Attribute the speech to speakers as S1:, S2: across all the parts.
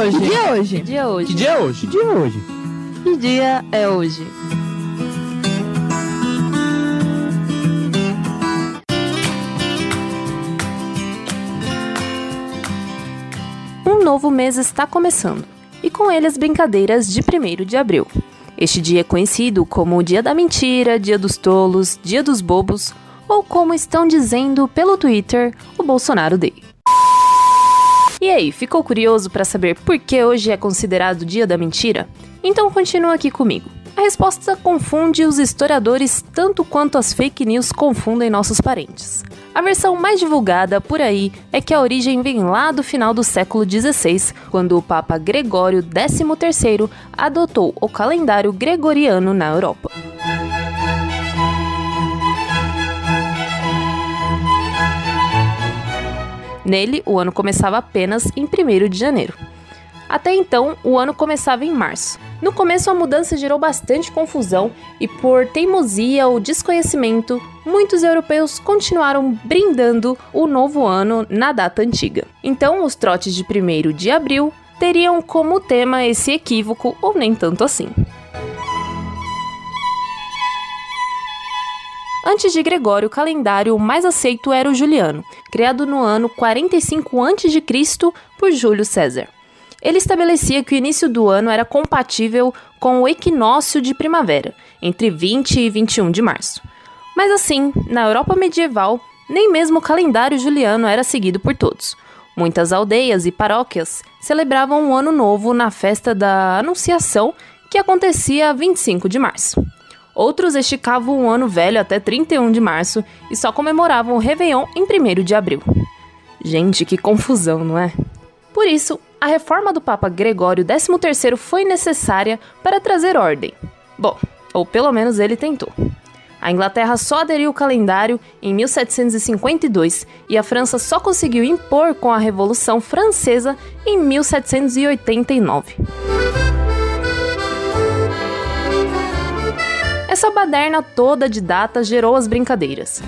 S1: hoje?
S2: Que dia é hoje?
S1: Que dia é hoje?
S3: Que dia é hoje?
S4: Que dia é hoje?
S1: Que dia é hoje? Um novo mês está começando, e com ele as brincadeiras de 1 de abril. Este dia é conhecido como o Dia da Mentira, Dia dos Tolos, Dia dos Bobos, ou como estão dizendo pelo Twitter, o Bolsonaro Day. E aí, ficou curioso para saber por que hoje é considerado Dia da Mentira? Então continua aqui comigo. A resposta confunde os historiadores tanto quanto as fake news confundem nossos parentes. A versão mais divulgada por aí é que a origem vem lá do final do século XVI, quando o Papa Gregório XIII adotou o calendário gregoriano na Europa. Nele, o ano começava apenas em 1 de janeiro. Até então, o ano começava em março. No começo, a mudança gerou bastante confusão e, por teimosia ou desconhecimento, muitos europeus continuaram brindando o novo ano na data antiga. Então, os trotes de 1 de abril teriam como tema esse equívoco, ou nem tanto assim. Antes de Gregório, o calendário mais aceito era o juliano, criado no ano 45 a.C. por Júlio César. Ele estabelecia que o início do ano era compatível com o equinócio de primavera, entre 20 e 21 de março. Mas assim, na Europa medieval, nem mesmo o calendário juliano era seguido por todos. Muitas aldeias e paróquias celebravam o Ano Novo na festa da Anunciação, que acontecia 25 de março. Outros esticavam o Ano Velho até 31 de março e só comemoravam o Réveillon em 1 de abril. Gente, que confusão, não é? Por isso, a reforma do Papa Gregório XIII foi necessária para trazer ordem. Bom, ou pelo menos ele tentou. A Inglaterra só aderiu ao calendário em 1752 e a França só conseguiu impor com a Revolução Francesa em 1789. Essa baderna toda de datas gerou as brincadeiras.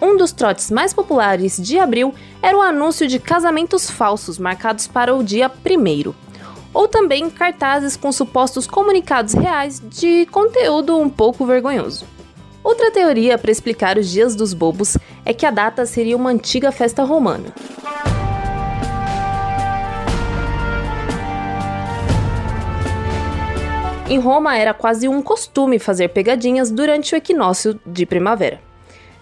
S1: Um dos trotes mais populares de abril era o anúncio de casamentos falsos marcados para o dia 1 ou também cartazes com supostos comunicados reais de conteúdo um pouco vergonhoso. Outra teoria para explicar os dias dos bobos é que a data seria uma antiga festa romana. Em Roma era quase um costume fazer pegadinhas durante o equinócio de primavera.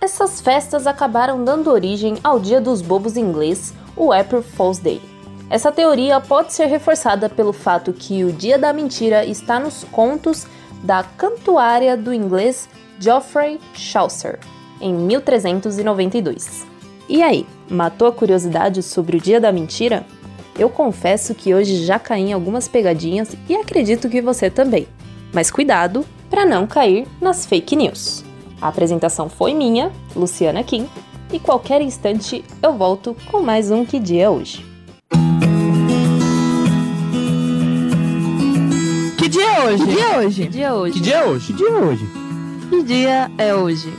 S1: Essas festas acabaram dando origem ao Dia dos Bobos inglês, o April Fool's Day. Essa teoria pode ser reforçada pelo fato que o Dia da Mentira está nos contos da cantuária do inglês Geoffrey Chaucer, em 1392. E aí, matou a curiosidade sobre o Dia da Mentira? Eu confesso que hoje já caí em algumas pegadinhas e acredito que você também. Mas cuidado para não cair nas fake news. A apresentação foi minha, Luciana Kim, e qualquer instante eu volto com mais um Que Dia Hoje.
S2: Que dia é hoje? Que dia é hoje?
S1: Que dia é hoje?
S3: Que dia é hoje?
S4: Que dia é hoje?
S1: Que dia é hoje?